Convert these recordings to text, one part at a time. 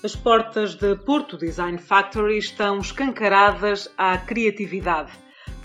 As portas da Porto Design Factory estão escancaradas à criatividade.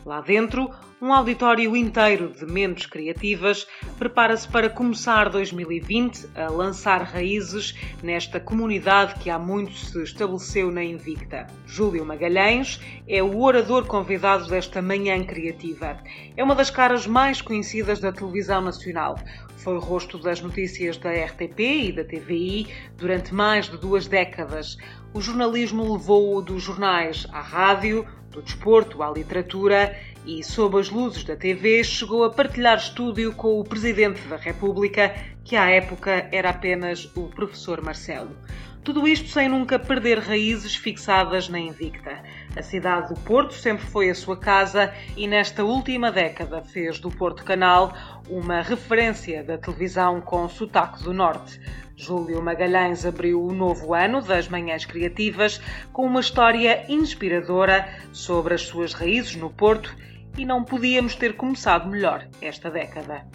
Lá dentro, um auditório inteiro de mentes criativas prepara-se para começar 2020 a lançar raízes nesta comunidade que há muito se estabeleceu na Invicta. Júlio Magalhães é o orador convidado desta manhã criativa. É uma das caras mais conhecidas da televisão nacional. Foi rosto das notícias da RTP e da TVI durante mais de duas décadas. O jornalismo levou-o dos jornais à rádio, do desporto à literatura e, sob as luzes da TV, chegou a partilhar estúdio com o Presidente da República, que à época era apenas o professor Marcelo. Tudo isto sem nunca perder raízes fixadas na Invicta. A cidade do Porto sempre foi a sua casa e nesta última década fez do Porto Canal uma referência da televisão com sotaque do Norte. Júlio Magalhães abriu o novo ano das Manhãs Criativas com uma história inspiradora sobre as suas raízes no Porto e não podíamos ter começado melhor esta década.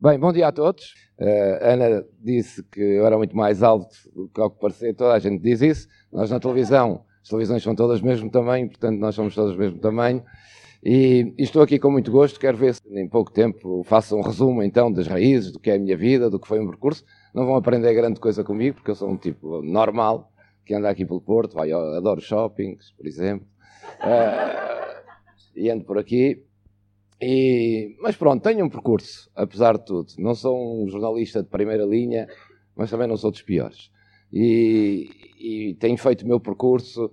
Bem, bom dia a todos. Uh, Ana disse que eu era muito mais alto do que ao que parecia, toda a gente diz isso. Nós na televisão, as televisões são todas do mesmo tamanho, portanto nós somos todas do mesmo tamanho. E, estou aqui com muito gosto, quero ver se em pouco tempo faço um resumo então das raízes, do que é a minha vida, do que foi o meu percurso. Não vão aprender grande coisa comigo, porque eu sou um tipo normal, que anda aqui pelo Porto, vai, adoro shoppings, por exemplo. Uh, e ando por aqui. E, mas pronto, tenho um percurso, apesar de tudo. Não sou um jornalista de primeira linha, mas também não sou dos piores. E, e tenho feito o meu percurso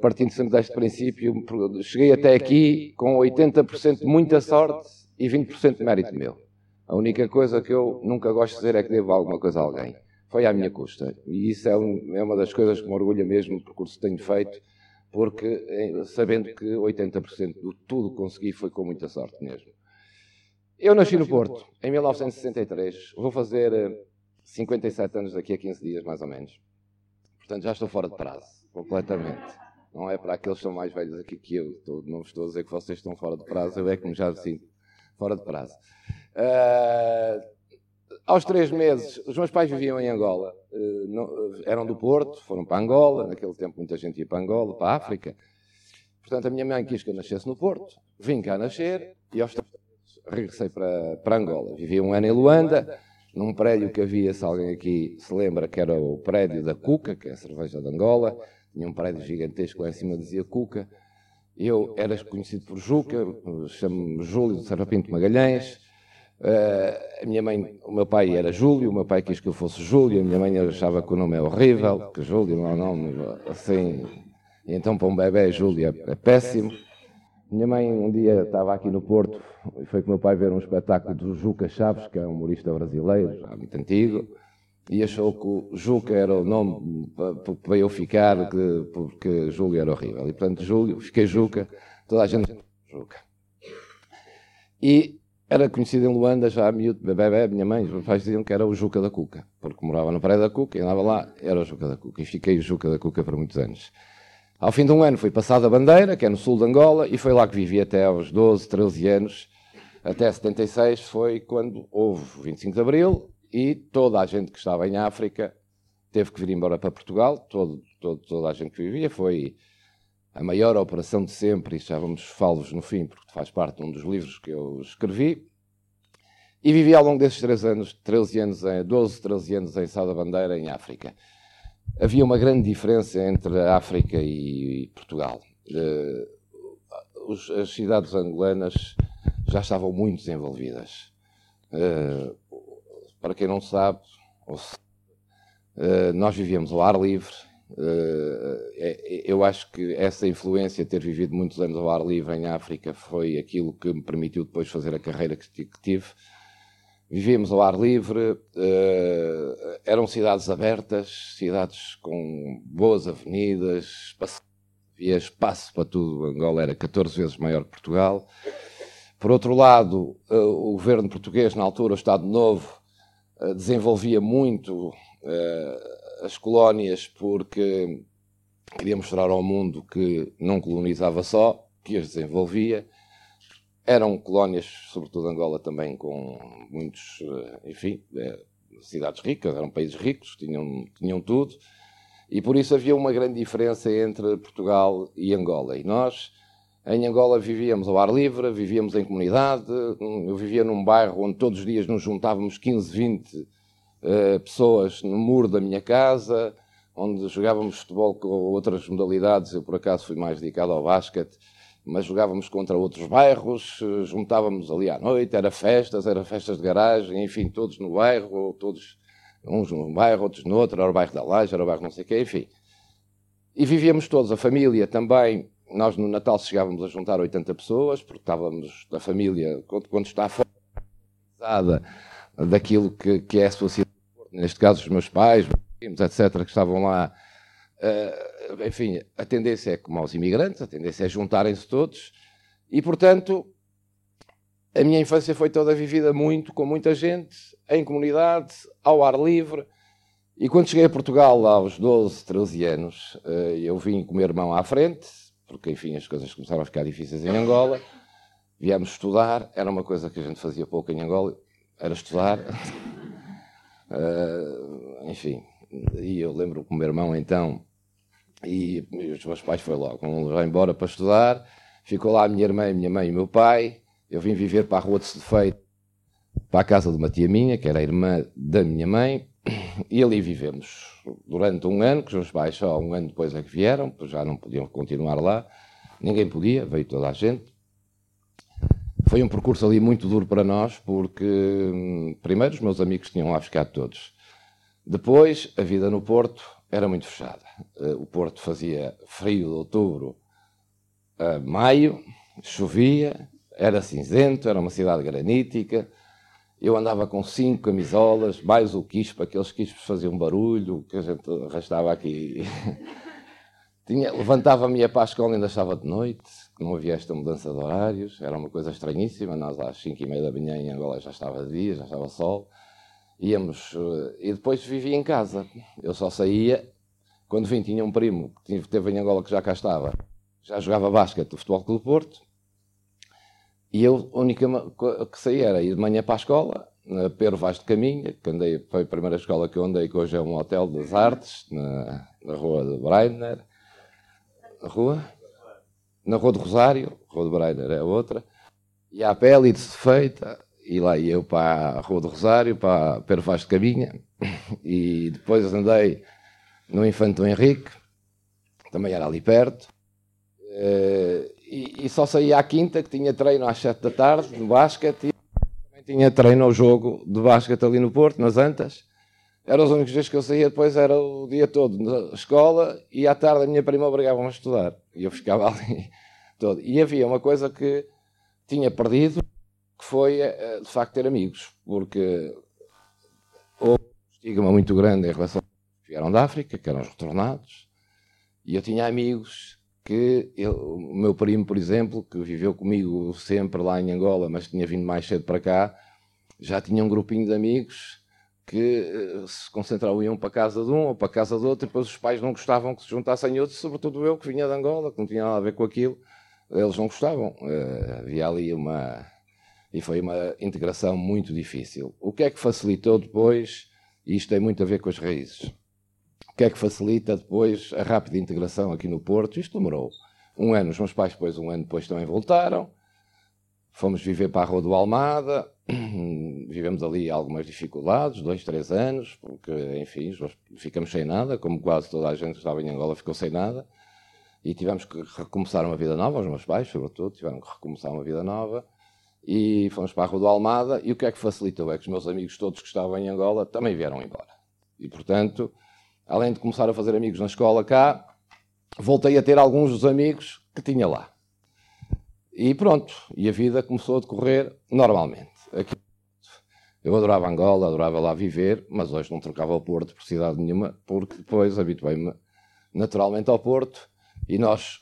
partindo sempre deste princípio. Cheguei até aqui com 80% de muita sorte e 20% de mérito meu. A única coisa que eu nunca gosto de dizer é que devo alguma coisa a alguém. Foi à minha custa. E isso é, um, é uma das coisas que me orgulha mesmo, o percurso que tenho feito porque eh, sabendo que 80% de tudo que consegui foi com muita sorte mesmo. Eu nasci no Porto em 1963, vou fazer 57 eh, anos daqui a 15 dias, mais ou menos. Portanto, já estou fora de prazo, completamente. Não é para aqueles que são mais velhos aqui que eu, não estou a dizer que vocês estão fora de prazo, eu é que me já sinto fora de prazo. Uh, aos três meses, os meus pais viviam em Angola. Eh, eram do Porto, foram para Angola. Naquele tempo, muita gente ia para Angola, para a África. Portanto, a minha mãe quis que eu nascesse no Porto. Vim cá nascer e aos três meses regressei para, para Angola. Vivia um ano em Luanda, num prédio que havia, se alguém aqui se lembra, que era o prédio da Cuca, que é a cerveja de Angola. Tinha um prédio gigantesco lá em cima, dizia Cuca. Eu era conhecido por Juca, chamo-me Júlio de Serrapinto Magalhães. Uh, a minha mãe, o meu pai era Júlio, o meu pai quis que eu fosse Júlio, a minha mãe achava que o nome é horrível, que Júlio não é um nome assim. E então para um bebê Júlio é, é péssimo. Minha mãe um dia estava aqui no Porto e foi com o meu pai ver um espetáculo do Juca Chaves, que é um humorista brasileiro, já muito antigo, e achou que Juca era o nome para eu ficar, porque Júlio era horrível. E portanto, Júlio, fiquei Juca, toda a gente Juca. E era conhecido em Luanda já miúdo, bebê, minha mãe, os meus pais diziam que era o Juca da Cuca, porque morava na Praia da Cuca e andava lá, era o Juca da Cuca. E fiquei o Juca da Cuca por muitos anos. Ao fim de um ano fui passado a Bandeira, que é no sul de Angola, e foi lá que vivi até aos 12, 13 anos. Até 76 foi quando houve o 25 de Abril e toda a gente que estava em África teve que vir embora para Portugal. Todo, todo, toda a gente que vivia foi a maior operação de sempre, e já vamos no fim, porque faz parte de um dos livros que eu escrevi. E vivi ao longo desses três anos, 13 anos, 12, 13 anos em Sá da Bandeira, em África. Havia uma grande diferença entre a África e Portugal. Uh, os, as cidades angolanas já estavam muito desenvolvidas. Uh, para quem não sabe, uh, nós vivíamos ao ar livre, Uh, eu acho que essa influência, ter vivido muitos anos ao ar livre em África, foi aquilo que me permitiu depois fazer a carreira que tivе. Vivíamos ao ar livre, eram cidades abertas, cidades com boas avenidas, havia espaço para tudo. Angola era 14 vezes maior que Portugal. Por outro lado, o governo português, na altura, o Estado Novo, desenvolvia muito as colónias porque queria mostrar ao mundo que não colonizava só, que as desenvolvia. Eram colónias, sobretudo Angola, também com muitos, eh, enfim, eh, cidades ricas, eram países ricos, tinham, tinham tudo, e por isso havia uma grande diferença entre Portugal e Angola. E nós, em Angola, vivíamos ao ar livre, vivíamos em comunidade, eu vivia num bairro onde todos os dias nos juntávamos 15, 20 uh, pessoas no muro da minha casa, onde jogávamos futebol com outras modalidades, eu por acaso fui mais dedicado ao basquete, mas jogávamos contra outros bairros, juntávamos ali à noite, era festas, era festas de garagem, enfim, todos no bairro, todos, uns num bairro, outros no outro, era o bairro da Laje, era o bairro não sei o quê, enfim. E vivíamos todos, a família também, nós no Natal chegávamos a juntar 80 pessoas, porque estávamos da família, quando, quando está fora daquilo que, que é a sua cidade, neste caso os meus pais, etc., que estavam lá Uh, enfim, a tendência é como aos imigrantes, a tendência é juntarem-se todos, e portanto, a minha infância foi toda vivida muito, com muita gente, em comunidade, ao ar livre. E quando cheguei a Portugal, aos 12, 13 anos, uh, eu vim com o meu irmão à frente, porque, enfim, as coisas começaram a ficar difíceis em Angola. Viemos estudar, era uma coisa que a gente fazia pouco em Angola, era estudar. Uh, enfim, e eu lembro que o meu irmão, então, e, os meus pais foram logo, já embora para estudar. Ficou lá a minha irmã, a minha mãe e o meu pai. Eu vim viver para a rua de Sedefeito, para a casa de uma tia minha, que era a irmã da minha mãe. E ali vivemos durante um ano, que os meus pais só um ano depois é que vieram, pois já não podiam continuar lá. Ninguém podia, veio toda a gente. Foi um percurso ali muito duro para nós, porque hum, primeiro os meus amigos tinham lá ficado todos. Depois, a vida no Porto era muito fechada. Eh, o Porto fazia frio de outubro a maio, chovia, era cinzento, era uma cidade granítica. Eu andava com cinco camisolas, mais o quispo, aqueles quispos faziam barulho, que a gente arrastava aqui. Levantava-me ia para a escola ainda estava de noite, não havia esta mudança de horários, era uma coisa estranhíssima. Nós às cinco e meia da manhã em Angola já estava dia, já estava sol íamos eh, e depois vivia em casa. Eu só saía quando vim. Tinha um primo que teve em Angola que já cá estava, já jogava basquete do Futebol Clube Porto. E eu, a única que saía era ir de manhã para a escola, na Pedro Vaz de Caminha, que andei, foi a primeira escola que eu andei, que hoje é um hotel das artes, na, na rua de Breiner. Na rua? Na rua de Rosário, rua de Breiner é outra. E a pele de feita, e lá ia eu para a Rua do Rosário, para Pedro Vaz de Cabinha, e depois andei no Infante do Henrique, também era ali perto, eh, e, e, só saía à quinta, que tinha treino às sete da tarde, no basquete, e também tinha treino ao jogo de basquete ali no Porto, nas Antas. Eram os únicos dias que eu saía, depois era o dia todo na escola, e à tarde a minha prima obrigava-me a estudar, e eu ficava ali todo. E havia uma coisa que tinha perdido, que foi, eh, de facto, ter amigos, porque houve um estigma muito grande em relação que vieram da África, que eram os retornados, e eu tinha amigos que, eu, o meu primo, por exemplo, que viveu comigo sempre lá em Angola, mas tinha vindo mais cedo para cá, já tinha um grupinho de amigos que eh, se concentravam iam para a casa de um ou para a casa do outro, e depois os pais não gostavam que se juntassem outros, sobretudo eu que vinha de Angola, que não tinha nada a ver com aquilo, eles não gostavam. Uh, havia ali uma e foi uma integração muito difícil. O que é que facilitou depois, e isto tem muito a ver com as raízes, o que é que facilita depois a rápida integração aqui no Porto? Isto demorou um ano, os meus pais depois, um ano depois também voltaram, fomos viver para a Rua do Almada, vivemos ali algumas dificuldades, dois, três anos, porque, enfim, ficamos sem nada, como quase toda a gente que estava em Angola ficou sem nada, e tivemos que recomeçar uma vida nova, os meus pais, sobretudo, tiveram que recomeçar uma vida nova, e fomos para a Rua do Almada, e o que é que facilitou? É que os meus amigos todos que estavam em Angola também vieram embora. E, portanto, além de começar a fazer amigos na escola cá, voltei a ter alguns dos amigos que tinha lá. E pronto, e a vida começou a decorrer normalmente. Aqui, eu adorava Angola, adorava lá viver, mas hoje não trocava o Porto por cidade nenhuma, porque depois habituei-me naturalmente ao Porto, e nós,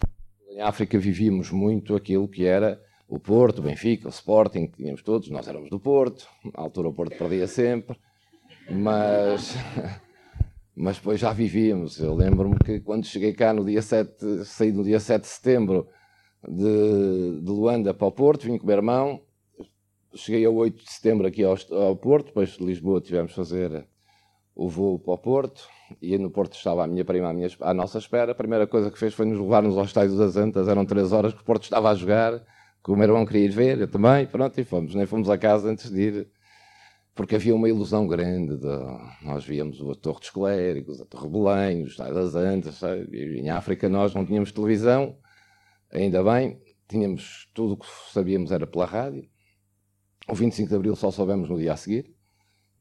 em África, vivíamos muito aquilo que era o Porto, o Benfica, o Sporting, tínhamos todos, nós éramos do Porto, na altura o Porto perdia sempre, mas, mas depois já vivíamos. Eu lembro-me que quando cheguei cá no dia 7, saí no dia 7 de setembro de, de Luanda para o Porto, vim com o meu irmão, cheguei a 8 de setembro aqui ao, ao Porto, depois de Lisboa tivemos fazer o voo para o Porto, e no Porto estava a minha prima à, minha, à nossa espera. A primeira coisa que fez foi nos levar-nos ao estádio das Antas, eram três horas que o Porto estava a jogar, que o meu irmão queria ir ver, eu também, pronto, e fomos. Nem fomos a casa antes de ir, porque havia uma ilusão grande. De, nós víamos a Torre dos Clérigos, a Torre Belém, o estádio das Antas, em África nós não tínhamos televisão, ainda bem, tínhamos tudo o que sabíamos era pela rádio. O 25 de Abril só soubemos no dia a seguir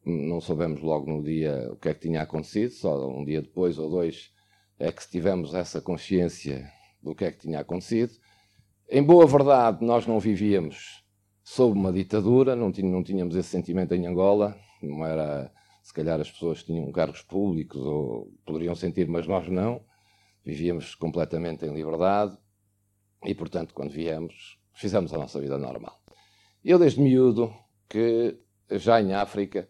não soubemos logo no dia o que é que tinha acontecido, só um dia depois ou dois é que tivemos essa consciência do que é que tinha acontecido. Em boa verdade, nós não vivíamos sob uma ditadura, não tínhamos esse sentimento em Angola, não era, se calhar as pessoas tinham cargos públicos ou poderiam sentir, mas nós não. Vivíamos completamente em liberdade e, portanto, quando viemos, fizemos a nossa vida normal. Eu, desde miúdo, que já em África,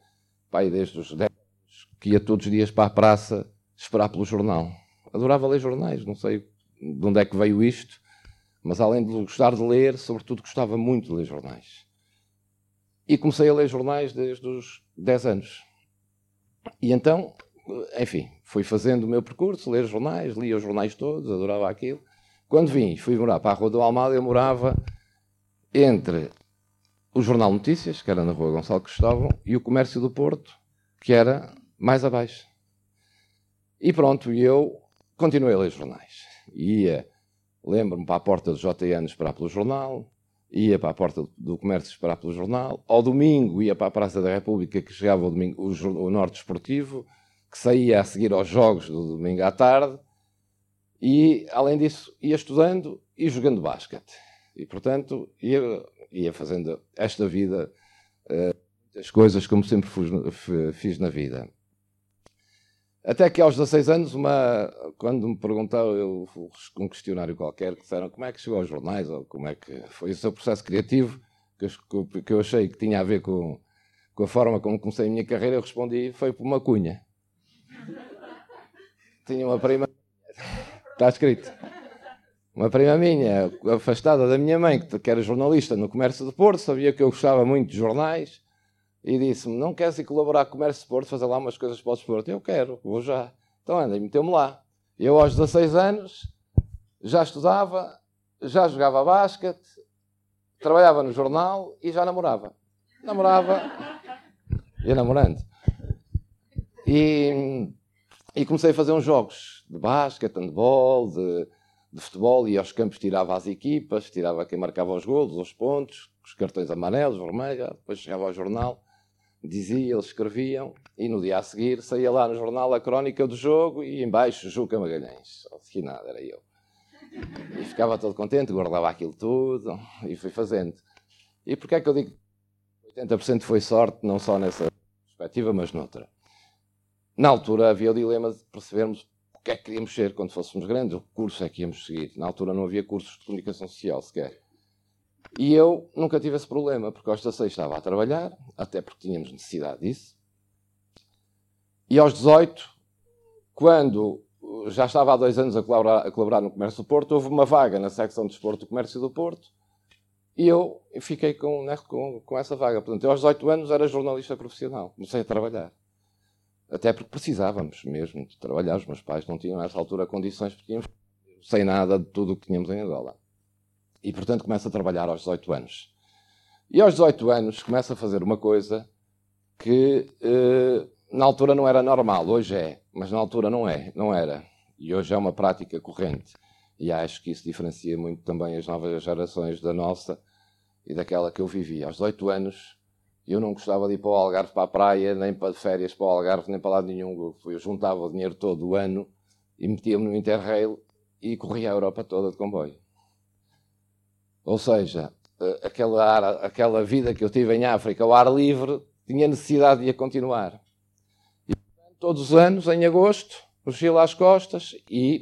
pai desde os 10 anos, que ia todos os dias para a praça esperar pelo jornal. Adorava ler jornais, não sei de onde é que veio isto, mas além de gostar de ler, sobretudo gostava muito de ler jornais. E comecei a ler jornais desde os 10 anos. E então, enfim, fui fazendo o meu percurso, ler jornais, lia os jornais todos, adorava aquilo. Quando vim, fui morar para a Rua do Almada, eu morava entre o Jornal Notícias, que era na rua Gonçalo Cristóvão, e o Comércio do Porto, que era mais abaixo. E pronto, eu continuei a ler jornais. Ia, lembro-me, para a porta do JN esperar pelo jornal, ia para a porta do Comércio esperar pelo jornal, ao domingo ia para a Praça da República, que chegava o, domingo, o, o Norte Esportivo, que saía a seguir aos jogos do domingo à tarde, e, além disso, ia estudando e jogando basquete. E, portanto, ia ia fazendo esta vida, as uh, coisas como sempre fiz na vida. Até que aos 16 anos, uma, quando me perguntaram, eu, um questionário qualquer, que disseram como é que chegou aos jornais, ou como é que foi o seu processo criativo, que eu, que eu achei que tinha a ver com, com a forma como comecei a minha carreira, eu respondi, foi por uma cunha. Tinha uma prima, está escrito. Uma prima minha, afastada da minha mãe, que era jornalista no Comércio de Porto, sabia que eu gostava muito de jornais e disse-me: Não queres ir colaborar com o Comércio de Porto, fazer lá umas coisas para o desporto? Eu quero, vou já. Então anda, e meteu-me lá. Eu, aos 16 anos, já estudava, já jogava basquete, trabalhava no jornal e já namorava. Namorava, ia namorando. E, e comecei a fazer uns jogos de basquete, handball, de de futebol, ia aos campos, tirava as equipas, tirava quem marcava os golos, os pontos, os cartões amarelos, vermelhos, depois chegava ao jornal, dizia, eles escreviam, e no dia a seguir saía lá no jornal a crónica do jogo e embaixo Juca Magalhães. Que nada, era eu. E ficava todo contente, guardava aquilo tudo e fui fazendo. E porquê é que eu digo que 80% foi sorte, não só nessa perspectiva, mas noutra? Na altura havia o dilema de percebermos o que é que queríamos ser quando fôssemos grandes, o curso é que íamos seguir. Na altura não havia cursos de comunicação social sequer. E eu nunca tive esse problema, porque aos 16 estava a trabalhar, até porque tínhamos necessidade disso. E aos 18, quando já estava há dois anos a colaborar, a colaborar no Comércio do Porto, houve uma vaga na secção de Desporto do Comércio do Porto e eu fiquei com, né, com, com essa vaga. Portanto, eu aos 18 anos era jornalista profissional, comecei a trabalhar. Até porque precisávamos mesmo de trabalhar. Os meus pais não tinham nessa altura condições, porque tínhamos sem nada de tudo o que tínhamos em Angola. E, portanto, começo a trabalhar aos 18 anos. E aos 18 anos começo a fazer uma coisa que eh, na altura não era normal, hoje é, mas na altura não é, não era. E hoje é uma prática corrente. E acho que isso diferencia muito também as novas gerações da nossa e daquela que eu vivi. Aos 18 anos eu não gostava de ir para o Algarve, para a praia, nem para férias para o Algarve, nem para lado nenhum. Eu juntava o dinheiro todo o ano e metia-me no Interrail e corria a Europa toda de comboio. Ou seja, eh, aquela, aquela vida que eu tive em África, ao ar livre, tinha necessidade de a continuar. E, todos os anos, em agosto, mochila às costas e,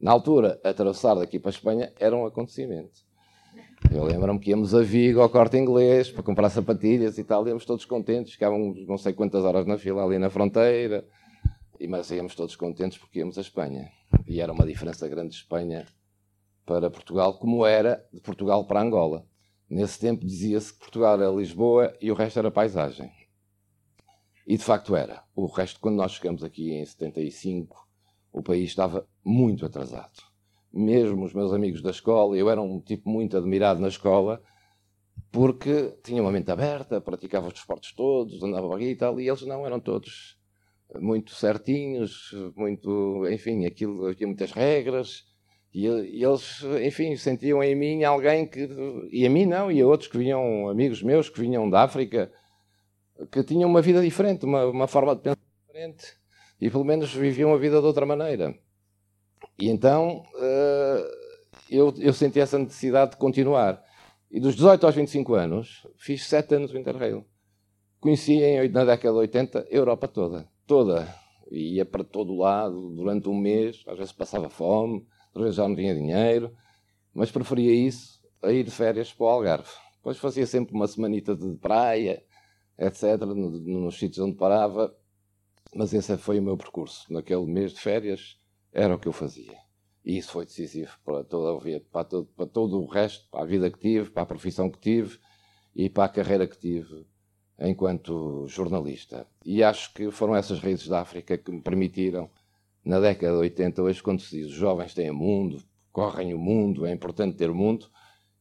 na altura, atravessar daqui para a Espanha era um acontecimento. Eu lembro-me que íamos a Vigo ao corte inglês para comprar sapatilhas e tal, íamos todos contentes, ficávamos não sei quantas horas na fila ali na fronteira, e, mas íamos todos contentes porque íamos a Espanha. E era uma diferença grande de Espanha para Portugal, como era de Portugal para Angola. Nesse tempo dizia-se que Portugal era Lisboa e o resto era paisagem. E de facto era. O resto, quando nós chegamos aqui em 75, o país estava muito atrasado. Mesmo os meus amigos da escola, eu era um tipo muito admirado na escola, porque tinha uma mente aberta, praticava os desportos todos, andava aqui e tal, e eles não eram todos muito certinhos, muito, enfim, aquilo, havia muitas regras, e, e, eles, enfim, sentiam em mim alguém que, e a mim não, e a outros que vinham, amigos meus que vinham da África, que tinham uma vida diferente, uma, uma forma de pensar diferente, e pelo menos viviam a vida de outra maneira. E então uh, eu, eu senti essa necessidade de continuar. E dos 18 aos 25 anos, fiz 7 anos no Interrail. Conheci em, na década de 80 a Europa toda. Toda. Ia para todo lado durante um mês. Às vezes passava fome, já não tinha dinheiro. Mas preferia isso a ir de férias para o Algarve. Depois fazia sempre uma semanita de praia, etc., nos sítios onde parava. Mas esse foi o meu percurso. Naquele mês de férias era o que eu fazia. E isso foi decisivo para, toda, para, todo, para todo o resto, para a vida que tive, para a profissão que tive e para a carreira que tive enquanto jornalista. E acho que foram essas raízes da África que me permitiram, na década de 80, hoje, quando se diz os jovens têm o mundo, correm o mundo, é importante ter mundo,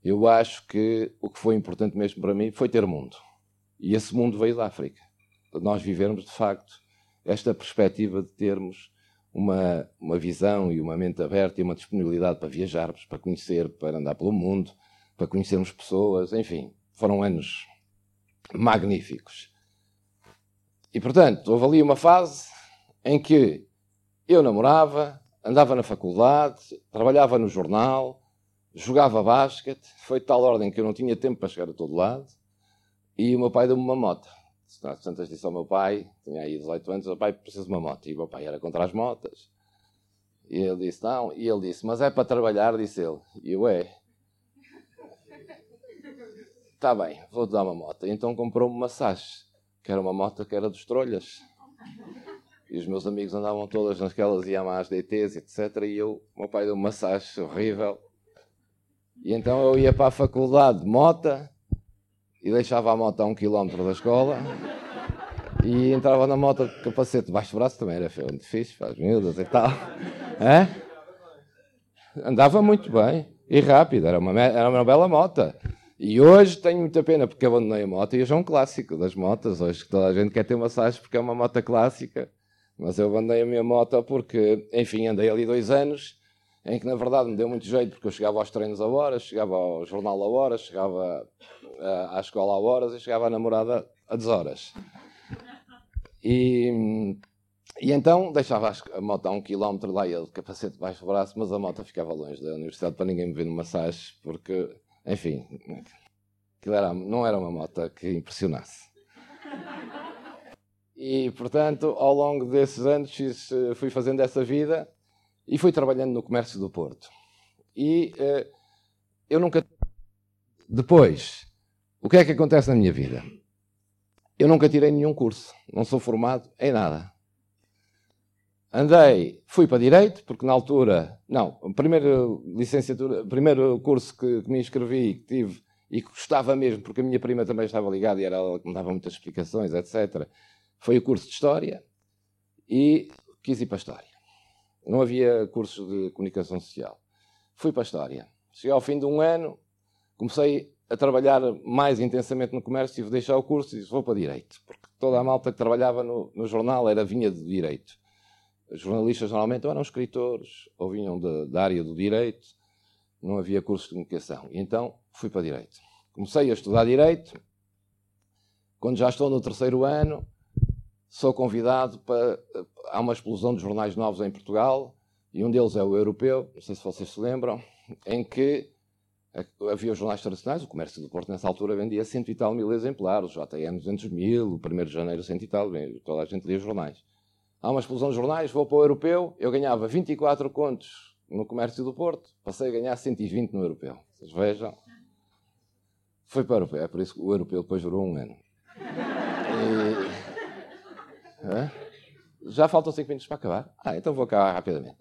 eu acho que o que foi importante mesmo para mim foi ter mundo. E esse mundo veio da África. Nós vivermos, de facto, esta perspectiva de termos uma, uma visão e uma mente aberta e uma disponibilidade para viajarmos, para conhecer, para andar pelo mundo, para conhecermos pessoas, enfim, foram anos magníficos. E portanto, houve ali uma fase em que eu namorava, andava na faculdade, trabalhava no jornal, jogava basquete, foi de tal ordem que eu não tinha tempo para chegar a todo lado, e o meu pai deu-me uma moto. Às tantas disse ao meu pai, tinha aí 18 anos, o pai precisa de uma moto. E o meu pai era contra as motas. E ele disse, não. E ele disse, mas é para trabalhar, disse ele. E eu, é. Está bem, vou-te dar uma moto. Então comprou-me uma Sash, que era uma moto que era dos trolhas. E os meus amigos andavam todas naquelas Yamahas DTs, etc. E eu, o meu pai deu uma Sash horrível. E então eu ia para a faculdade de mota e deixava a moto a um quilómetro da escola e entrava na moto de capacete debaixo do braço, também era muito fixe, faz miúdas e tal. É? Andava muito bem e rápido, era uma, era uma bela moto. E hoje tenho muita pena porque abandonei a moto e hoje é um clássico das motas. Hoje toda a gente quer ter uma Sage porque é uma moto clássica. Mas eu abandonei a minha moto porque, enfim, andei ali dois anos em que na verdade me deu muito jeito porque eu chegava aos treinos a horas, chegava ao jornal a horas, chegava à escola a horas e chegava à namorada a deshoras. E, e então deixava a moto a um quilómetro lá e ele de capacete debaixo do braço, mas a moto ficava longe da universidade para ninguém me ver no massagem, porque, enfim, aquilo era, não era uma moto que impressionasse. E, portanto, ao longo desses anos fui fazendo essa vida e fui trabalhando no comércio do Porto. E uh, eu nunca. Depois, o que é que acontece na minha vida? Eu nunca tirei nenhum curso, não sou formado em nada. Andei, fui para Direito, porque na altura, não, o primeiro licenciatura, primeiro curso que, que me inscrevi, que tive e que gostava mesmo, porque a minha prima também estava ligada e era ela que me dava muitas explicações, etc., foi o curso de História e quis ir para a História. Não havia cursos de comunicação social. Fui para a História. Cheguei ao fim de um ano, comecei a trabalhar mais intensamente no comércio, tive de deixar o curso e disse, vou para Direito. Porque toda a malta que trabalhava no, no jornal era vinha de Direito. Os jornalistas normalmente eram escritores ou vinham da área do Direito. Não havia curso de comunicação. E então fui para Direito. Comecei a estudar Direito. Quando já estou no terceiro ano, sou convidado para. Há uma explosão de jornais novos em Portugal, e um deles é o Europeu, não sei se vocês se lembram, em que havia os jornais tradicionais, o comércio do Porto nessa altura vendia cento e tal mil exemplares, o JN 200 mil, o 1 de janeiro cento e tal, toda a gente lia jornais. Há uma explosão de jornais, vou para o Europeu, eu ganhava 24 contos no comércio do Porto, passei a ganhar 120 no Europeu. Vocês vejam. Foi para o Europeu, é por isso que o Europeu depois durou um ano. E... Já faltam 5 minutos para acabar? Ah, então vou acabar rapidamente.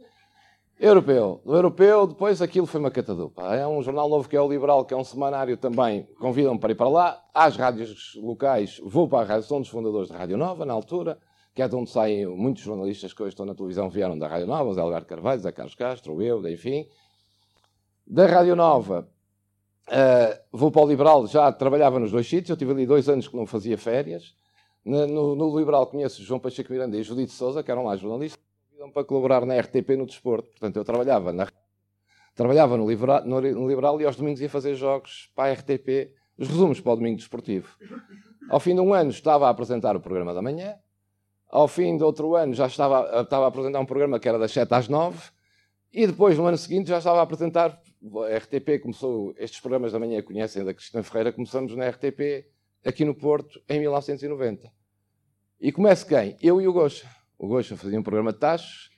Europeu. Do Europeu, depois aquilo foi uma catadupa. É um jornal novo que é o Liberal, que é um semanário também. Convidam-me para ir para lá. Às rádios locais, vou para a rádio, um dos fundadores da Rádio Nova, na altura, que é de onde saem muitos jornalistas que hoje estão na televisão, vieram da Rádio Nova, Zé Alberto Carvalho, Zé Carlos Castro, eu, enfim. Da Rádio Nova, uh, vou para o Liberal, já trabalhava nos dois sítios, eu tive ali dois anos que não fazia férias. No, no, Liberal conheço João Pacheco Miranda e Judite Souza, que eram lá jornalistas para colaborar na RTP no desporto. Portanto, eu trabalhava, na, trabalhava no, liberal, no Liberal e aos domingos ia fazer jogos para a RTP, os resumos para o domingo desportivo. Ao fim de um ano estava a apresentar o programa da manhã. Ao fim de outro ano já estava, estava a apresentar um programa que era das 7 às 9. E depois, no ano seguinte, já estava a apresentar. A RTP começou, estes programas da manhã conhecem da Cristina Ferreira, começamos na RTP aqui no Porto em 1990. E começa quem? Eu e o Gocha o Gosta fazia um programa de taxos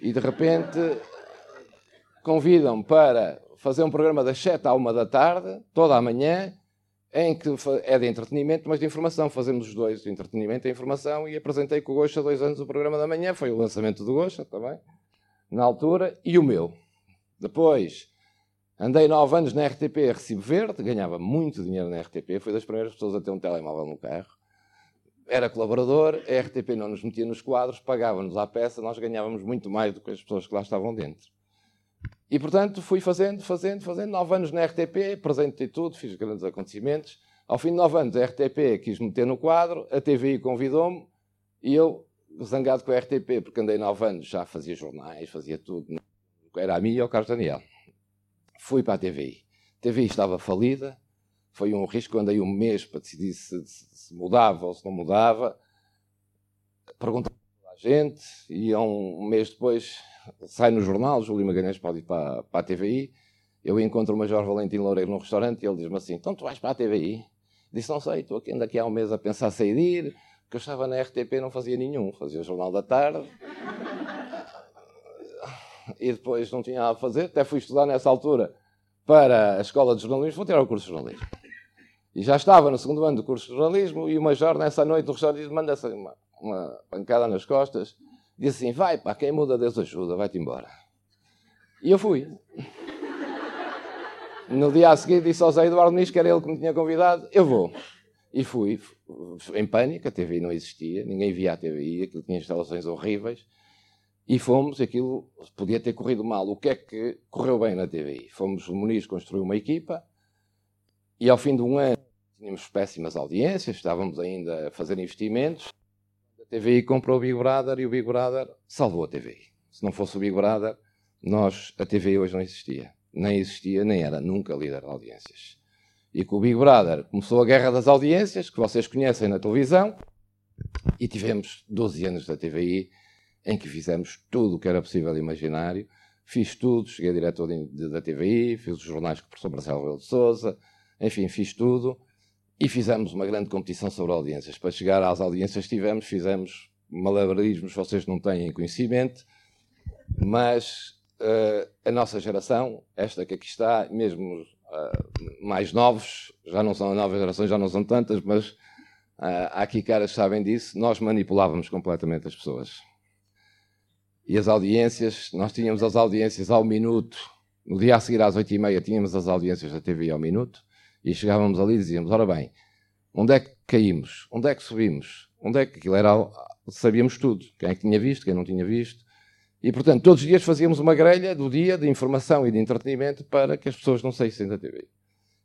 e de repente convidam-me para fazer um programa das 7 à 1 da tarde, toda a manhã, em que é de entretenimento, mas de informação. Fazemos os dois, de entretenimento e informação, e apresentei com o Gosta há dois anos o programa da manhã, foi o lançamento do Gosta também, na altura, e o meu. Depois, andei nove anos na RTP Recibo Verde, ganhava muito dinheiro na RTP, fui das primeiras pessoas a ter um telemóvel no carro era colaborador, a RTP não nos metia nos quadros, pagava-nos à peça, nós ganhávamos muito mais do que as pessoas que lá estavam dentro. E, portanto, fui fazendo, fazendo, fazendo. Nove anos na RTP, apresentei tudo, fiz grandes acontecimentos. Ao fim de nove anos, a RTP quis meter no quadro, a TVI convidou-me e eu, zangado com a RTP, porque andei nove anos, já fazia jornais, fazia tudo. Era a mim e ao Carlos Daniel. Fui para a TVI. A TVI estava falida, foi um risco. Andei um mês para decidir se, se mudava ou se não mudava. Perguntei a gente e um mês depois sai no jornal, Júlio Magalhães pode ir para, para a TVI. Eu encontro o Major Valentim Loureiro num restaurante e ele diz-me assim: Então tu vais para a TVI? Disse: Não sei, estou aqui, ando aqui há um mês a pensar sair porque eu estava na RTP não fazia nenhum, fazia o Jornal da Tarde. E depois não tinha nada a fazer, até fui estudar nessa altura para a Escola de Jornalismo, vou tirar o curso de jornalismo. E já estava no segundo ano do curso de jornalismo e o major, nessa noite, no restaurante, manda-se uma, uma pancada nas costas. Diz assim: Vai, pá, quem muda, Deus ajuda, vai-te embora. E eu fui. No dia a seguir disse ao Zé Eduardo Nis, que era ele que me tinha convidado, eu vou. E fui, em pânico, a TVI não existia, ninguém via a TVI, aquilo tinha instalações horríveis. E fomos, aquilo podia ter corrido mal. O que é que correu bem na TVI? Fomos, o Muniz construiu uma equipa, e ao fim de um ano tínhamos péssimas audiências, estávamos ainda a fazer investimentos. A TVI comprou o Big Brother e o Big Brother salvou a TVI. Se não fosse o Big Brother, nós, a TVI hoje não existia. Nem existia, nem era nunca líder de audiências. E com o Big Brother começou a guerra das audiências, que vocês conhecem na televisão, e tivemos 12 anos da TVI em que fizemos tudo o que era possível imaginário. Fiz tudo, cheguei a diretor da TVI, fiz os jornais com o professor Marcelo Rebelo de Souza, enfim, fiz tudo e fizemos uma grande competição sobre audiências. Para chegar às audiências tivemos, fizemos malabarismos, vocês não têm conhecimento, mas uh, a nossa geração, esta que aqui está, mesmo uh, mais novos, já não são novas gerações, já não são tantas, mas uh, há aqui caras que sabem disso, nós manipulávamos completamente as pessoas. E as audiências, nós tínhamos as audiências ao minuto, no dia a seguir às oito e meia tínhamos as audiências da TV ao minuto, e chegávamos ali e dizíamos: ora bem, onde é que caímos? Onde é que subimos? Onde é que aquilo era. Sabíamos tudo. Quem é que tinha visto, quem não tinha visto. E, portanto, todos os dias fazíamos uma grelha do dia de informação e de entretenimento para que as pessoas não saíssem da TV.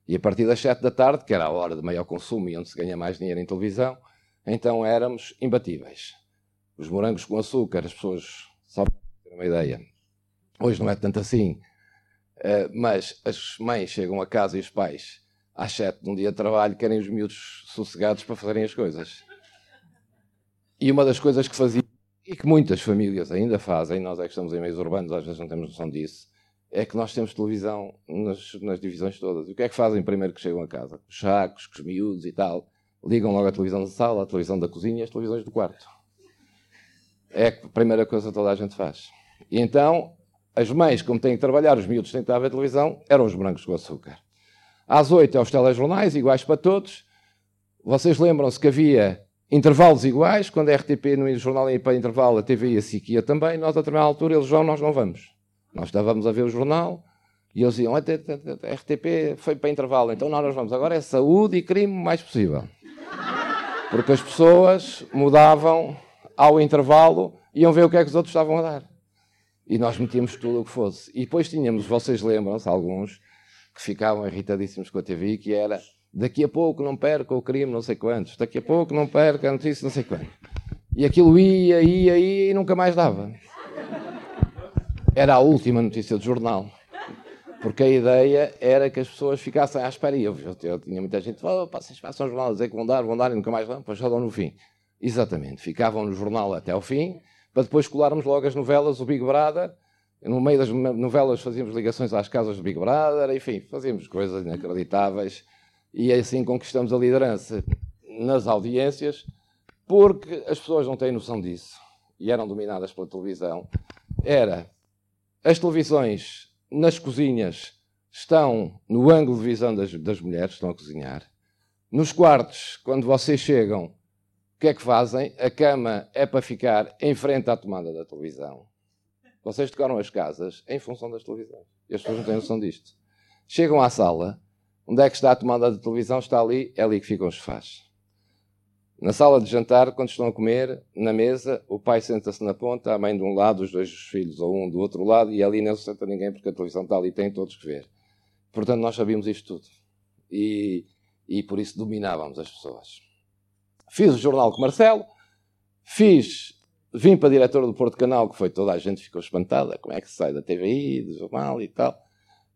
E a partir das sete da tarde, que era a hora de maior consumo e onde se ganha mais dinheiro em televisão, então éramos imbatíveis. Os morangos com açúcar, as pessoas, só para ter uma ideia, hoje não é tanto assim, eh, mas as mães chegam a casa e os pais às sete de um dia de trabalho, querem os miúdos sossegados para fazerem as coisas. E uma das coisas que fazia, e que muitas famílias ainda fazem, nós é que estamos em meios urbanos, às vezes não temos noção disso, é que nós temos televisão nas, nas divisões todas. E o que é que fazem primeiro que chegam a casa? Os sacos, os miúdos e tal, ligam logo a televisão da sala, a televisão da cozinha e as televisões do quarto. É a primeira coisa que toda a gente faz. E então, as mães, como têm que trabalhar, os miúdos têm que estar a televisão, eram os brancos com açúcar. Às oito é os telejornais, iguais para todos. Vocês lembram-se que havia intervalos iguais, quando a RTP no jornal ia para intervalo, a TV e a SIC ia também. Nós, a determinada altura, eles vão, nós não vamos. Nós estávamos a ver o jornal e eles diziam: a RTP foi para intervalo, então nós vamos agora é saúde e crime o mais possível. Porque as pessoas mudavam ao intervalo iam ver o que é que os outros estavam a dar. E nós metíamos tudo o que fosse. E depois tínhamos, vocês lembram-se, alguns que ficavam irritadíssimos com a TV, que era daqui a pouco não perca o crime, não sei quantos, daqui a pouco não perca a notícia, não sei quantos. E aquilo ia, ia, ia e nunca mais dava. Era a última notícia do jornal. Porque a ideia era que as pessoas ficassem à espera. E eu, eu, eu tinha muita gente oh, vocês façam o jornal a dizer que vão dar, vão dar e nunca mais dão, depois só dão no fim. Exatamente. Ficavam no jornal até ao fim para depois colarmos logo as novelas, o Big Brother. No meio das novelas fazíamos ligações às casas do Big Brother, enfim, fazíamos coisas inacreditáveis e assim conquistamos a liderança nas audiências, porque as pessoas não têm noção disso e eram dominadas pela televisão. Era as televisões nas cozinhas estão no ângulo de visão das, das mulheres, estão a cozinhar. Nos quartos, quando vocês chegam, o que é que fazem? A cama é para ficar em frente à tomada da televisão. Vocês tocaram as casas em função das televisões. E as pessoas não têm noção disto. Chegam à sala, onde é que está a tomada da televisão? Está ali, é ali que ficam os sofás. Na sala de jantar, quando estão a comer, na mesa, o pai senta-se na ponta, a mãe de um lado, os dois filhos, ou um do outro lado, e ali não se senta ninguém porque a televisão está ali e tem todos que ver. Portanto, nós sabíamos isto tudo. E, e por isso dominávamos as pessoas. Fiz o jornal com Marcelo, fiz, vim para a diretora do Porto Canal, que foi toda a gente ficou espantada, como é que se sai da TVI, do jornal e tal.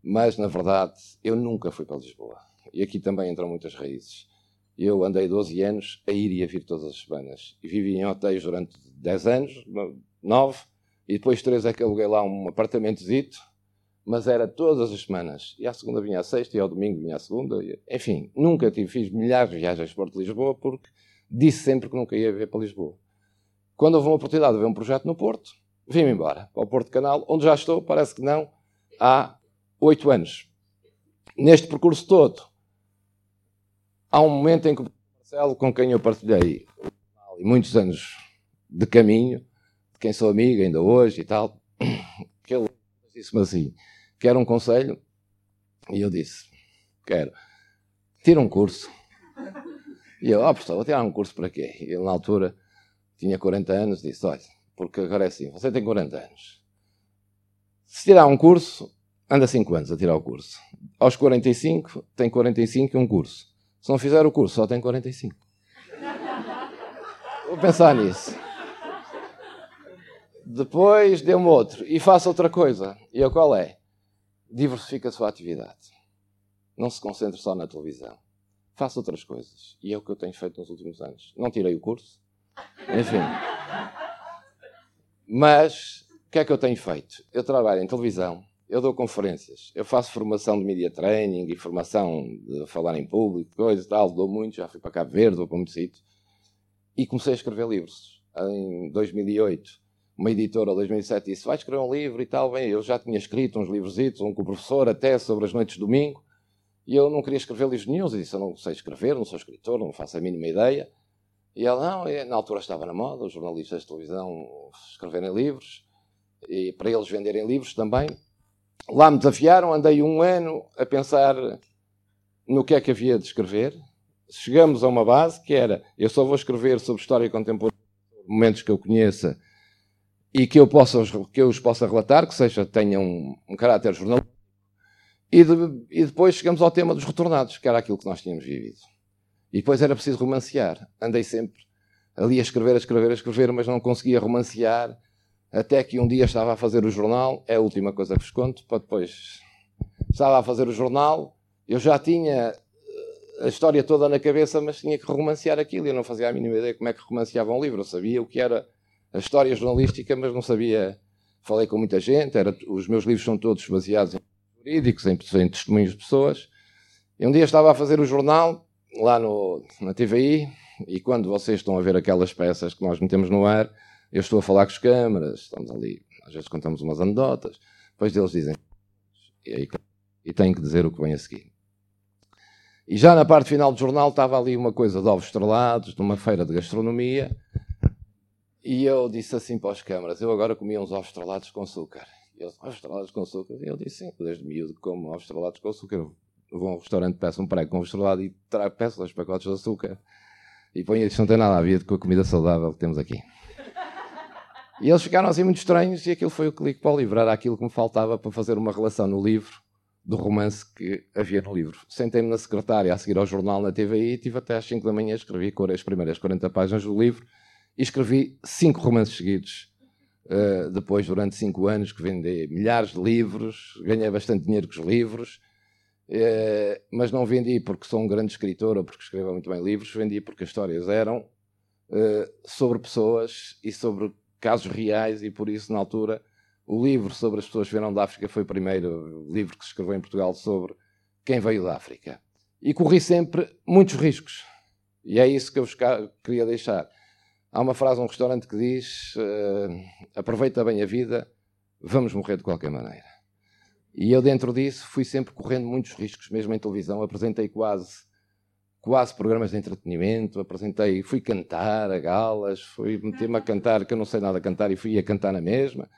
Mas, na verdade, eu nunca fui para Lisboa. E aqui também entram muitas raízes. Eu andei 12 anos a ir e a vir todas as semanas. E vivi em hotéis durante 10 anos, 9, e depois 3 é que aluguei lá um apartamentozito, mas era todas as semanas. E à segunda vinha à sexta, e ao domingo vinha à segunda. Enfim, nunca tive, fiz milhares de viagens para Lisboa, porque disse sempre que nunca ia ver para Lisboa. Quando houve uma oportunidade de ver um projeto no Porto, vim-me embora para o Porto Canal, onde já estou, parece que não, há oito anos. Neste percurso todo, há um momento em que o Marcelo, com quem eu partilhei muitos anos de caminho, de quem sou amigo ainda hoje e tal, que ele disse-me assim: quer um conselho? E eu disse: quero. Tira um curso. E eu, ó, oh, professor, vou tirar um curso para quê? Ele, na altura, tinha 40 anos, disse: olha, porque agora é assim, você tem 40 anos. Se tirar um curso, anda 5 anos a tirar o curso. Aos 45, tem 45 e um curso. Se não fizer o curso, só tem 45. Vou pensar nisso. Depois dê-me outro e faça outra coisa. E a qual é? Diversifica a sua atividade. Não se concentre só na televisão. Faça outras coisas. E é o que eu tenho feito nos últimos anos. Não tirei o curso. Enfim. Mas o que é que eu tenho feito? Eu trabalho em televisão eu dou conferências, eu faço formação de media training e formação de falar em público, coisas e tal, dou muito, já fui para Cabo Verde, vou para muitos sítios. E comecei a escrever livros. Em 2008, uma editora, em 2007, disse, vai escrever um livro e tal. Bem, eu já tinha escrito uns livrositos, um com o professor até, sobre as noites de domingo, e eu não queria escrever livros nenhum, e disse, eu não sei escrever, não sou escritor, não faço a mínima ideia. E ela, não, na altura estava na moda, os jornalistas de televisão escreverem livros, e para eles venderem livros também. Lá me desafiaram, andei um ano a pensar no que é que havia de escrever. Chegamos a uma base que era: eu só vou escrever sobre história contemporânea, momentos que eu conheça e que eu, possa, que eu os possa relatar, que seja, tenham um, um caráter jornalístico. E, de, e depois chegamos ao tema dos retornados, que era aquilo que nós tínhamos vivido. E depois era preciso romancear. Andei sempre ali a escrever, a escrever, a escrever, mas não conseguia romancear até que um dia estava a fazer o jornal, é a última coisa que vos conto, para depois. Estava a fazer o jornal, eu já tinha eh, a história toda na cabeça, mas tinha que romancear aquilo. Eu não fazia a mínima ideia como é que romanceava um livro. Eu sabia o que era a história jornalística, mas não sabia. Falei com muita gente, era, os meus livros são todos baseados em jurídicos, em, em testemunhos de pessoas. E um dia estava a fazer o jornal, lá no, na TVI, e quando vocês estão a ver aquelas peças que nós metemos no ar, eu estou a falar com as câmaras, estamos ali, às vezes contamos umas anedotas, depois eles dizem, e, aí, e tenho que dizer o que vem a seguir. E já na parte final do jornal estava ali uma coisa de ovos estrelados, de uma feira de gastronomia, e eu disse assim para as câmaras, eu agora comia uns ovos estrelados com açúcar. E ele ovos estrelados com açúcar? E eu disse, sim, desde miúdo como ovos estrelados com açúcar. Eu vou a um restaurante, peço um prego com ovos estrelados e trago, peço dois pacotes de açúcar. E põe isto, não tem nada a ver com a comida saudável que temos aqui. E eles ficaram assim muito estranhos e aquilo foi o clique para o livro. Era aquilo que me faltava para fazer uma relação no livro do romance que havia no livro. Sentei-me na secretária a seguir ao jornal na TVI e tive até às 5 da manhã, escrevi as primeiras 40 páginas do livro e escrevi cinco romances seguidos. Uh, depois, durante cinco anos, que vendi milhares de livros, ganhei bastante dinheiro com os livros, uh, mas não vendi porque sou um grande escritor ou porque escrevo muito bem livros, vendi porque as histórias eram uh, sobre pessoas e sobre casos reais e por isso, na altura, o livro sobre as pessoas que vieram da África foi o primeiro livro que se escreveu em Portugal sobre quem veio da África. E corri sempre muitos riscos. E é isso que eu vos queria deixar. Há uma frase num restaurante que diz: uh, aproveita bem a vida, vamos morrer de qualquer maneira. E eu, dentro disso, fui sempre correndo muitos riscos, mesmo em televisão. Apresentei quase, quase programas de entretenimento, apresentei, fui cantar a galas, fui meter-me a cantar, que eu não sei nada cantar, e fui a cantar na mesma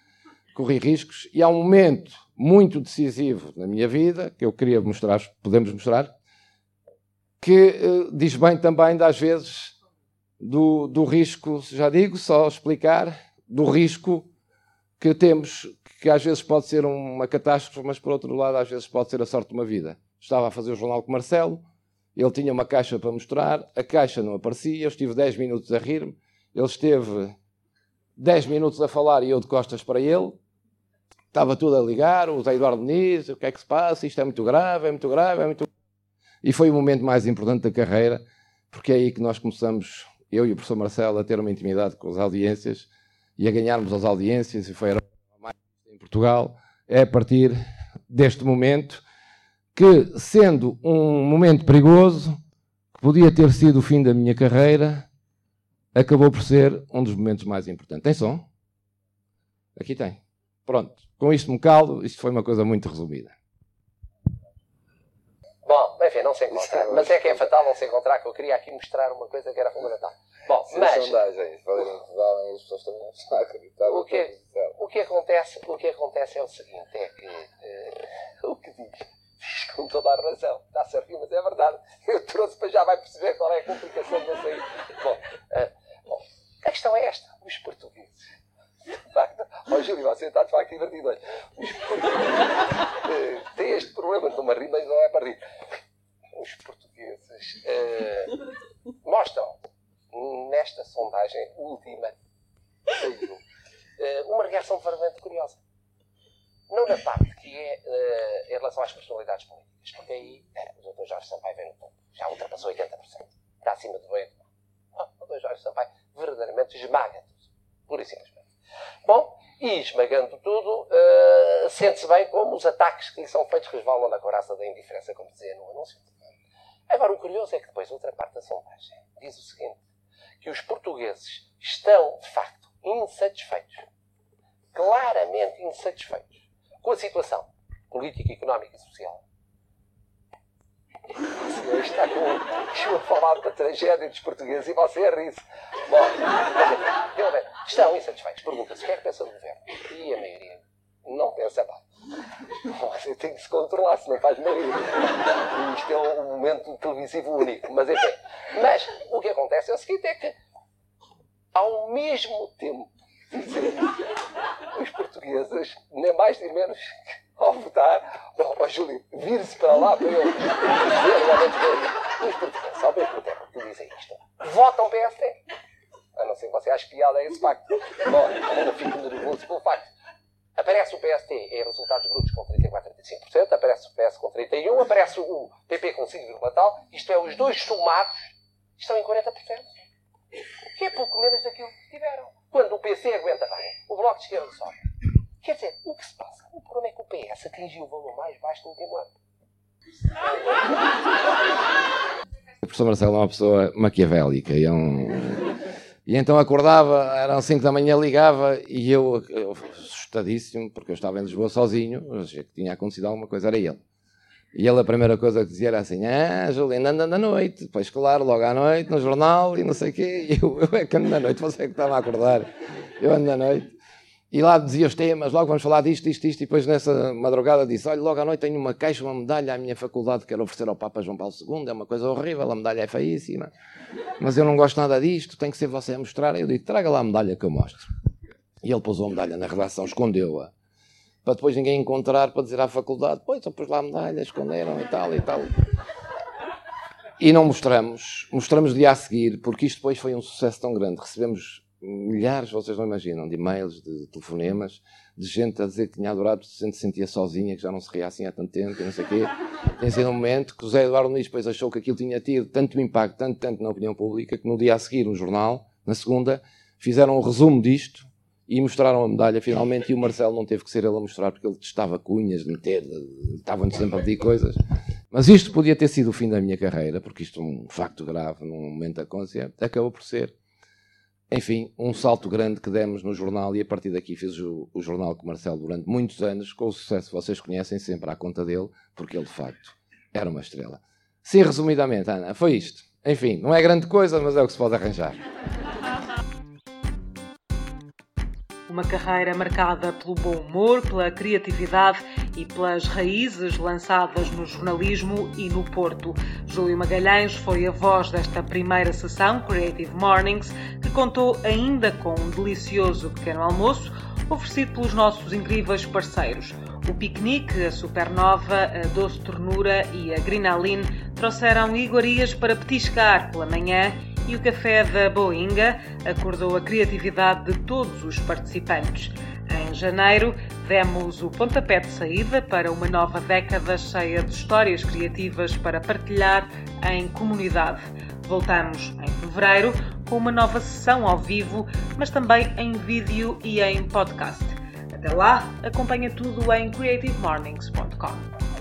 corri riscos e há um momento muito decisivo na minha vida que eu queria mostrar, podemos mostrar, que uh, diz bem também das vezes do, do risco, já digo, só explicar, do risco que temos, que às vezes pode ser uma catástrofe, mas por outro lado às vezes pode ser a sorte de uma vida. Estava a fazer o jornal com Marcelo, ele tinha uma caixa para mostrar, a caixa não aparecia, eu estive 10 minutos a rir-me, ele esteve 10 minutos a falar e eu de costas para ele, Estava tudo a ligar, o Zé Eduardo Muniz, o que é que se passa, isto é muito grave, é muito grave, é muito E foi o momento mais importante da carreira, porque é aí que nós começamos, eu e o professor Marcelo, a ter uma intimidade com as audiências e a ganharmos as audiências, e foi a mais em Portugal. É a partir deste momento que, sendo um momento perigoso, que podia ter sido o fim da minha carreira, acabou por ser um dos momentos mais importantes. Tem som? Aqui tem. Pronto, com isto me caldo, isto foi uma coisa muito resumida. Bom, enfim, não se encontra. Mas é que é fatal não se encontrar, que eu queria aqui mostrar uma coisa que era fundamental. Bom, mas... sondagens valerem que valem, as pessoas também não acreditar. O que, o, que acontece, o que acontece é o seguinte, é que uh, o que diz, diz com toda a razão. Está-se a rir, mas é verdade. Eu trouxe para já vai perceber qual é a complicação de sair. Bom, uh, bom, a questão é esta. Os portugueses Ó oh, Júlio, você está de facto divertido hoje. Os portugueses uh, têm este problema de uma rima, mas não é para rir. Os portugueses mostram nesta sondagem última saiu uh, uma reação verdadeiramente curiosa. Não na parte que é em relação às personalidades políticas, porque aí o Dr. Jorge Sampaio vem no topo, já ultrapassou 80%. Está acima do bem. Oh, o Dr. Jorge Sampaio verdadeiramente esmaga tudo, pura e simplesmente. Bom, e esmagando tudo, uh, sente-se bem como os ataques que lhe são feitos resvalam na coraça da indiferença, como dizia no anúncio. Agora, o curioso é que depois outra parte da sondagem diz o seguinte, que os portugueses estão, de facto, insatisfeitos, claramente insatisfeitos, com a situação política, económica e social o senhor está com a falar da tragédia dos portugueses e você é ri-se. Bom, estão insatisfeitos. Pergunta-se o que é que pensa do governo? E a maioria não pensa nada. Você tem que se controlar, senão faz maioria. Isto é um momento televisivo único. Mas enfim. Mas o que acontece é o seguinte: é que, ao mesmo tempo, os portugueses, nem mais nem menos ao votar, não, ó Júlio, vire-se para lá para eu dizer os portugueses, ao mesmo tempo que dizem isto, votam PSD. A não ser que você ache piada a esse facto. Bom, eu fico nervoso pelo facto. Aparece o PST em resultados brutos com 34, 35%, aparece o PS com 31%, aparece o PP com 5, tal. Isto é, os dois somados estão em 40%. Que é pouco menos daquilo que tiveram. Quando o PC aguenta bem, o Bloco de Esquerda sobe. Quer dizer, o que se passa? O problema é que o PS atingiu o valor mais baixo do último ano. O professor Marcelo é uma pessoa maquiavélica e é um. E então acordava, eram 5 da manhã, ligava e eu, eu, assustadíssimo, porque eu estava em Lisboa sozinho, achei que tinha acontecido alguma coisa, era ele. E ele a primeira coisa que dizia era assim: Ah, Juliana, anda à noite. Depois, claro, logo à noite, no jornal e não sei o quê. E eu, eu é que ando à noite, você é que estava a acordar. Eu ando à noite. E lá dizia os temas, logo vamos falar disto, disto, disto, e depois nessa madrugada disse, olha, logo à noite tenho uma caixa, uma medalha à minha faculdade, quero oferecer ao Papa João Paulo II, é uma coisa horrível, a medalha é feíssima, mas eu não gosto nada disto, tem que ser você a mostrar. Eu disse, traga lá a medalha que eu mostro. E ele pousou a medalha na redação, escondeu-a, para depois ninguém encontrar, para dizer à faculdade, pois, eu pus lá a medalha, esconderam e tal e tal. E não mostramos, mostramos dia a seguir, porque isto depois foi um sucesso tão grande, recebemos milhares, vocês não imaginam, de e-mails, de telefonemas, de gente a dizer que tinha adorado, se sentia sozinha, que já não se ria assim há tanto tempo, que não sei o quê. Tem sido um momento que o José Eduardo Nunes depois achou que aquilo tinha tido tanto impacto, tanto, tanto na opinião pública, que no dia a seguir, um jornal, na segunda, fizeram um resumo disto e mostraram a medalha finalmente e o Marcelo não teve que ser ele a mostrar porque ele testava cunhas, meter, estavam sempre a pedir coisas. Mas isto podia ter sido o fim da minha carreira, porque isto é um facto grave num momento da consciência, acabou por ser enfim, um salto grande que demos no jornal e a partir daqui fiz o, o, jornal com o Marcelo durante muitos anos, com o sucesso que vocês conhecem sempre à conta dele, porque ele de facto era uma estrela. Sim, resumidamente, Ana, foi isto. Enfim, não é grande coisa, mas é o que se pode arranjar. Uma carreira marcada pelo bom humor, pela criatividade e pelas raízes lançadas no jornalismo e no Porto. Júlio Magalhães foi a voz desta primeira sessão, Creative Mornings, que contou ainda com um delicioso pequeno almoço oferecido pelos nossos incríveis parceiros. O piquenique, a Supernova, a Doce Ternura e a Grinaline trouxeram iguarias para petiscar pela manhã e o café da Boinga acordou a criatividade de todos os participantes. Em janeiro, demos o pontapé de saída para uma nova década cheia de histórias criativas para partilhar em comunidade. Voltamos em fevereiro com uma nova sessão ao vivo, mas também em vídeo e em podcast. Até lá, acompanha tudo em creativemornings.com.